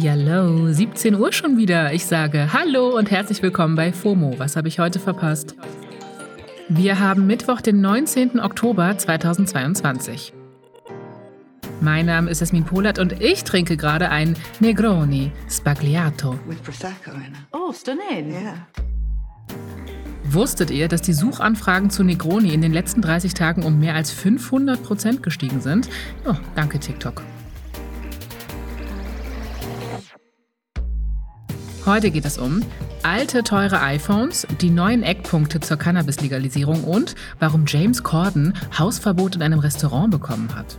Hallo, 17 Uhr schon wieder. Ich sage Hallo und herzlich willkommen bei FOMO. Was habe ich heute verpasst? Wir haben Mittwoch, den 19. Oktober 2022. Mein Name ist Esmin Polat und ich trinke gerade ein Negroni Spagliato. with prosecco in it. Oh, stunning. Yeah. Wusstet ihr, dass die Suchanfragen zu Negroni in den letzten 30 Tagen um mehr als 500 Prozent gestiegen sind? Oh, danke TikTok. Heute geht es um alte, teure iPhones, die neuen Eckpunkte zur Cannabis-Legalisierung und warum James Corden Hausverbot in einem Restaurant bekommen hat.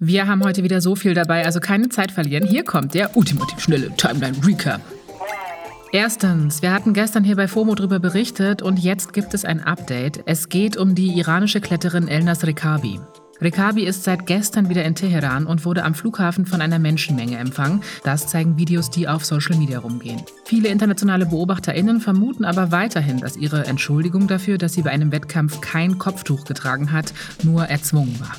Wir haben heute wieder so viel dabei, also keine Zeit verlieren. Hier kommt der ultimativ schnelle Timeline Recap. Erstens, wir hatten gestern hier bei FOMO drüber berichtet und jetzt gibt es ein Update. Es geht um die iranische Kletterin Elnas Rekabi. Rekabi ist seit gestern wieder in Teheran und wurde am Flughafen von einer Menschenmenge empfangen. Das zeigen Videos, die auf Social Media rumgehen. Viele internationale BeobachterInnen vermuten aber weiterhin, dass ihre Entschuldigung dafür, dass sie bei einem Wettkampf kein Kopftuch getragen hat, nur erzwungen war.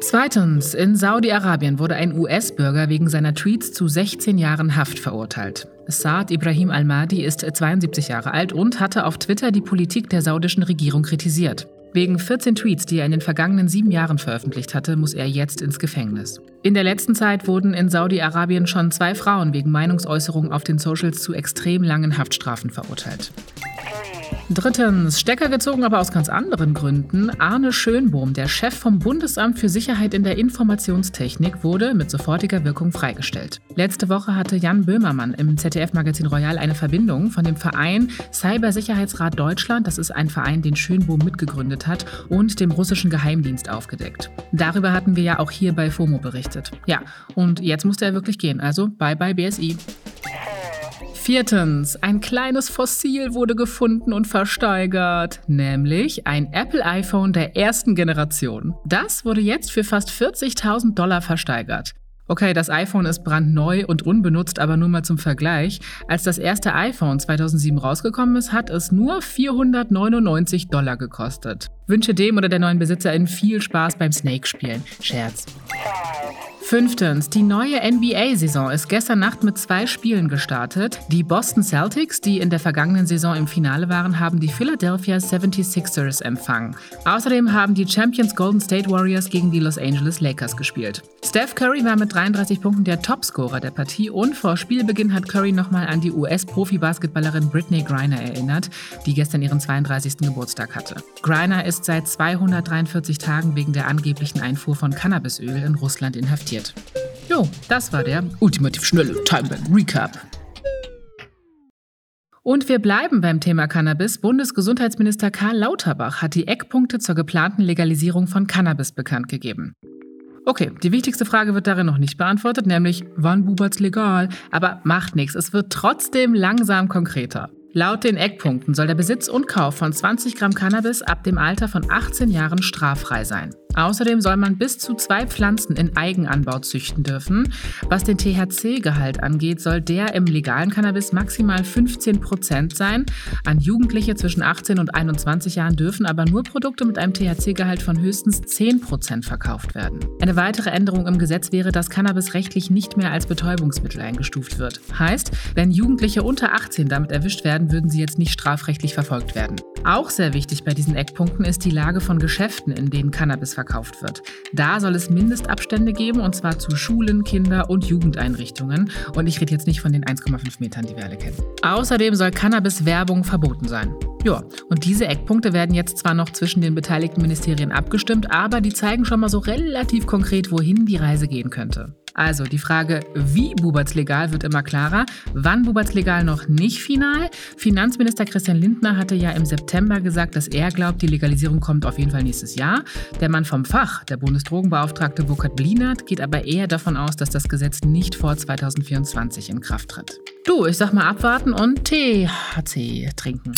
Zweitens, in Saudi-Arabien wurde ein US-Bürger wegen seiner Tweets zu 16 Jahren Haft verurteilt. Saad Ibrahim al-Mahdi ist 72 Jahre alt und hatte auf Twitter die Politik der saudischen Regierung kritisiert. Wegen 14 Tweets, die er in den vergangenen sieben Jahren veröffentlicht hatte, muss er jetzt ins Gefängnis. In der letzten Zeit wurden in Saudi-Arabien schon zwei Frauen wegen Meinungsäußerung auf den Socials zu extrem langen Haftstrafen verurteilt. Drittens, Stecker gezogen, aber aus ganz anderen Gründen. Arne Schönbohm, der Chef vom Bundesamt für Sicherheit in der Informationstechnik, wurde mit sofortiger Wirkung freigestellt. Letzte Woche hatte Jan Böhmermann im ZDF-Magazin Royal eine Verbindung von dem Verein Cybersicherheitsrat Deutschland, das ist ein Verein, den Schönbohm mitgegründet hat, und dem russischen Geheimdienst aufgedeckt. Darüber hatten wir ja auch hier bei FOMO berichtet. Ja, und jetzt musste er wirklich gehen, also bye bye BSI. Viertens, ein kleines Fossil wurde gefunden und versteigert, nämlich ein Apple iPhone der ersten Generation. Das wurde jetzt für fast 40.000 Dollar versteigert. Okay, das iPhone ist brandneu und unbenutzt, aber nur mal zum Vergleich. Als das erste iPhone 2007 rausgekommen ist, hat es nur 499 Dollar gekostet. Wünsche dem oder der neuen Besitzerin viel Spaß beim Snake-Spielen. Scherz. Fünftens, die neue NBA-Saison ist gestern Nacht mit zwei Spielen gestartet. Die Boston Celtics, die in der vergangenen Saison im Finale waren, haben die Philadelphia 76ers empfangen. Außerdem haben die Champions Golden State Warriors gegen die Los Angeles Lakers gespielt. Steph Curry war mit 33 Punkten der Topscorer der Partie und vor Spielbeginn hat Curry nochmal an die US-Profi-Basketballerin Brittany Griner erinnert, die gestern ihren 32. Geburtstag hatte. Griner ist seit 243 Tagen wegen der angeblichen Einfuhr von Cannabisöl in Russland inhaftiert. Jo, das war der ultimativ schnelle Timeline Recap. Und wir bleiben beim Thema Cannabis. Bundesgesundheitsminister Karl Lauterbach hat die Eckpunkte zur geplanten Legalisierung von Cannabis bekannt gegeben. Okay, die wichtigste Frage wird darin noch nicht beantwortet, nämlich wann bubert's legal? Aber macht nichts, es wird trotzdem langsam konkreter. Laut den Eckpunkten soll der Besitz und Kauf von 20 Gramm Cannabis ab dem Alter von 18 Jahren straffrei sein. Außerdem soll man bis zu zwei Pflanzen in Eigenanbau züchten dürfen. Was den THC-Gehalt angeht, soll der im legalen Cannabis maximal 15 Prozent sein. An Jugendliche zwischen 18 und 21 Jahren dürfen aber nur Produkte mit einem THC-Gehalt von höchstens 10 Prozent verkauft werden. Eine weitere Änderung im Gesetz wäre, dass Cannabis rechtlich nicht mehr als Betäubungsmittel eingestuft wird. Heißt, wenn Jugendliche unter 18 damit erwischt werden, würden sie jetzt nicht strafrechtlich verfolgt werden. Auch sehr wichtig bei diesen Eckpunkten ist die Lage von Geschäften, in denen Cannabis verkauft wird. Da soll es Mindestabstände geben, und zwar zu Schulen, Kinder- und Jugendeinrichtungen. Und ich rede jetzt nicht von den 1,5 Metern, die wir alle kennen. Außerdem soll Cannabis-Werbung verboten sein. Ja, und diese Eckpunkte werden jetzt zwar noch zwischen den beteiligten Ministerien abgestimmt, aber die zeigen schon mal so relativ konkret, wohin die Reise gehen könnte. Also die Frage, wie Buberts legal, wird immer klarer. Wann Buberts legal noch nicht final? Finanzminister Christian Lindner hatte ja im September gesagt, dass er glaubt, die Legalisierung kommt auf jeden Fall nächstes Jahr. Der Mann vom Fach, der Bundesdrogenbeauftragte Burkhard Blinert, geht aber eher davon aus, dass das Gesetz nicht vor 2024 in Kraft tritt. Du, ich sag mal abwarten und THC trinken.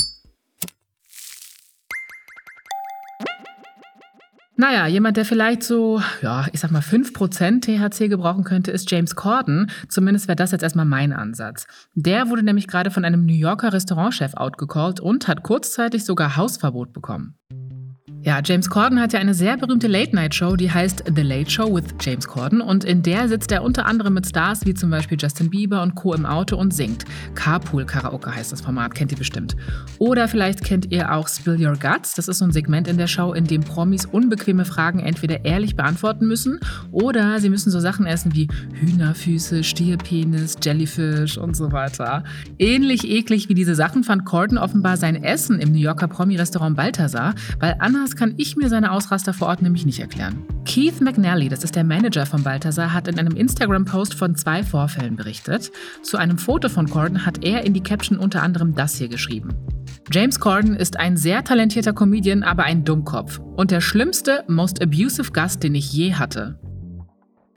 Naja, jemand, der vielleicht so, ja, ich sag mal 5% THC gebrauchen könnte, ist James Corden. Zumindest wäre das jetzt erstmal mein Ansatz. Der wurde nämlich gerade von einem New Yorker Restaurantchef outgecallt und hat kurzzeitig sogar Hausverbot bekommen. Ja, James Corden hat ja eine sehr berühmte Late-Night-Show, die heißt The Late Show with James Corden. Und in der sitzt er unter anderem mit Stars wie zum Beispiel Justin Bieber und Co. im Auto und singt. Carpool Karaoke heißt das Format, kennt ihr bestimmt. Oder vielleicht kennt ihr auch Spill Your Guts. Das ist so ein Segment in der Show, in dem Promis unbequeme Fragen entweder ehrlich beantworten müssen oder sie müssen so Sachen essen wie Hühnerfüße, Stierpenis, Jellyfish und so weiter. Ähnlich eklig wie diese Sachen fand Corden offenbar sein Essen im New Yorker Promi-Restaurant Balthasar, weil Anna Anders kann ich mir seine Ausraster vor Ort nämlich nicht erklären. Keith McNally, das ist der Manager von Balthasar, hat in einem Instagram-Post von zwei Vorfällen berichtet. Zu einem Foto von Corden hat er in die Caption unter anderem das hier geschrieben. James Corden ist ein sehr talentierter Comedian, aber ein Dummkopf. Und der schlimmste, most abusive Gast, den ich je hatte.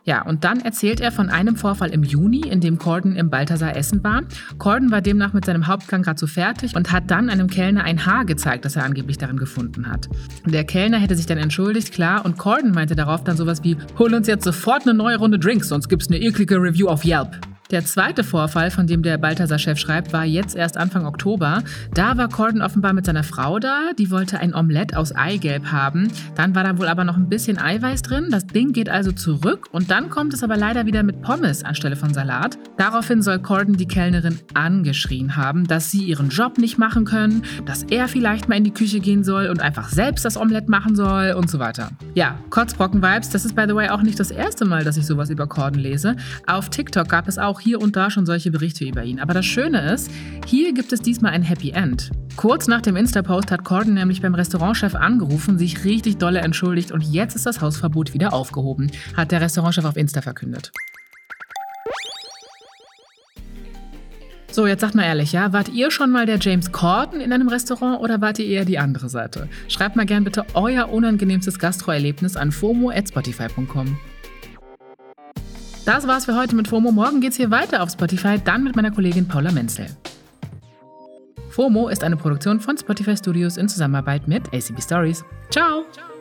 Ja, und dann erzählt er von einem Vorfall im Juni, in dem Corden im Balthasar Essen war. Corden war demnach mit seinem Hauptgang gerade so fertig und hat dann einem Kellner ein Haar gezeigt, das er angeblich darin gefunden hat. Der Kellner hätte sich dann entschuldigt, klar, und Corden meinte darauf dann sowas wie, hol uns jetzt sofort eine neue Runde Drinks, sonst gibt's eine eklige Review auf Yelp. Der zweite Vorfall, von dem der Balthasar-Chef schreibt, war jetzt erst Anfang Oktober. Da war Corden offenbar mit seiner Frau da. Die wollte ein Omelett aus Eigelb haben. Dann war da wohl aber noch ein bisschen Eiweiß drin. Das Ding geht also zurück und dann kommt es aber leider wieder mit Pommes anstelle von Salat. Daraufhin soll Corden die Kellnerin angeschrien haben, dass sie ihren Job nicht machen können, dass er vielleicht mal in die Küche gehen soll und einfach selbst das Omelett machen soll und so weiter. Ja, Kotzbrocken-Vibes, das ist by the way auch nicht das erste Mal, dass ich sowas über Corden lese. Auf TikTok gab es auch hier und da schon solche Berichte über ihn. Aber das Schöne ist, hier gibt es diesmal ein Happy End. Kurz nach dem Insta-Post hat Corden nämlich beim Restaurantchef angerufen, sich richtig dolle entschuldigt und jetzt ist das Hausverbot wieder aufgehoben, hat der Restaurantchef auf Insta verkündet. So, jetzt sagt mal ehrlich, ja, wart ihr schon mal der James Corden in einem Restaurant oder wart ihr eher die andere Seite? Schreibt mal gern bitte euer unangenehmstes Gastroerlebnis an fomo@spotify.com. Das war's für heute mit FOMO. Morgen geht's hier weiter auf Spotify, dann mit meiner Kollegin Paula Menzel. FOMO ist eine Produktion von Spotify Studios in Zusammenarbeit mit ACB Stories. Ciao! Ciao.